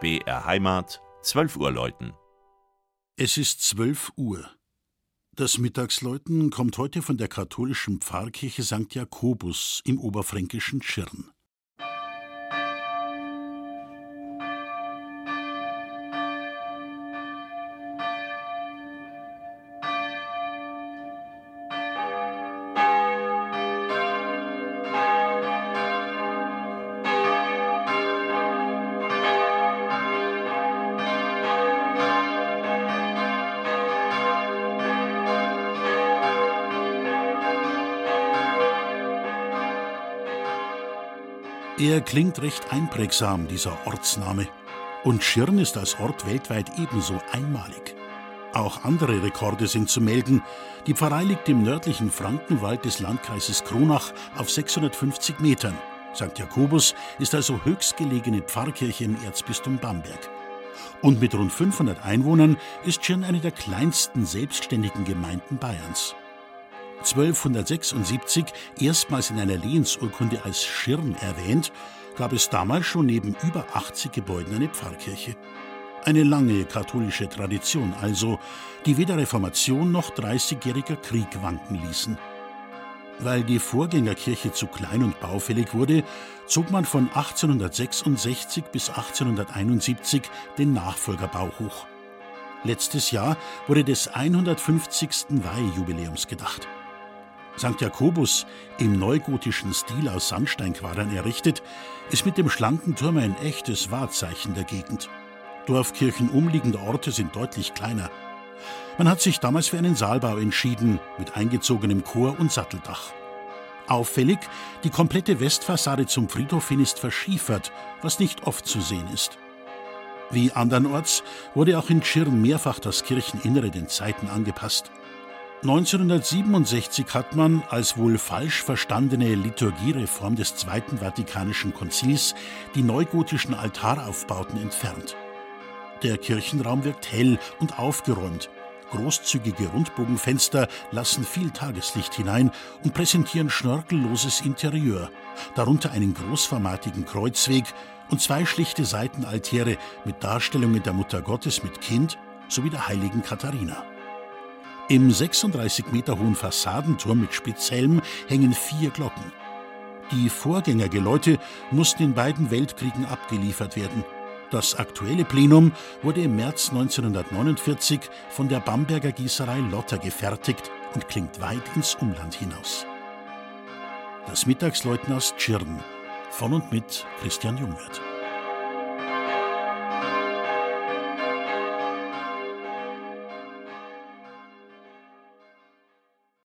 BR Heimat, 12 Uhr läuten. Es ist 12 Uhr. Das Mittagsläuten kommt heute von der katholischen Pfarrkirche St. Jakobus im oberfränkischen Tschirn. Er klingt recht einprägsam, dieser Ortsname. Und Schirn ist als Ort weltweit ebenso einmalig. Auch andere Rekorde sind zu melden. Die Pfarrei liegt im nördlichen Frankenwald des Landkreises Kronach auf 650 Metern. St. Jakobus ist also höchstgelegene Pfarrkirche im Erzbistum Bamberg. Und mit rund 500 Einwohnern ist Schirn eine der kleinsten selbstständigen Gemeinden Bayerns. 1276 erstmals in einer Lehensurkunde als Schirn erwähnt, gab es damals schon neben über 80 Gebäuden eine Pfarrkirche. Eine lange katholische Tradition also, die weder Reformation noch Dreißigjähriger Krieg wanken ließen. Weil die Vorgängerkirche zu klein und baufällig wurde, zog man von 1866 bis 1871 den Nachfolgerbau hoch. Letztes Jahr wurde des 150. Weihejubiläums gedacht. St. Jakobus, im neugotischen Stil aus Sandsteinquadern errichtet, ist mit dem schlanken Turm ein echtes Wahrzeichen der Gegend. Dorfkirchen umliegender Orte sind deutlich kleiner. Man hat sich damals für einen Saalbau entschieden, mit eingezogenem Chor und Satteldach. Auffällig, die komplette Westfassade zum Friedhof hin ist verschiefert, was nicht oft zu sehen ist. Wie andernorts wurde auch in Tschirn mehrfach das Kircheninnere den Zeiten angepasst. 1967 hat man als wohl falsch verstandene Liturgiereform des Zweiten Vatikanischen Konzils die neugotischen Altaraufbauten entfernt. Der Kirchenraum wirkt hell und aufgeräumt. Großzügige Rundbogenfenster lassen viel Tageslicht hinein und präsentieren schnörkelloses Interieur, darunter einen großformatigen Kreuzweg und zwei schlichte Seitenaltäre mit Darstellungen der Mutter Gottes mit Kind sowie der heiligen Katharina. Im 36 Meter hohen Fassadenturm mit Spitzhelm hängen vier Glocken. Die Vorgängergeläute mussten in beiden Weltkriegen abgeliefert werden. Das aktuelle Plenum wurde im März 1949 von der Bamberger Gießerei Lotter gefertigt und klingt weit ins Umland hinaus. Das Mittagsläuten aus Tschirn von und mit Christian Jungwirth.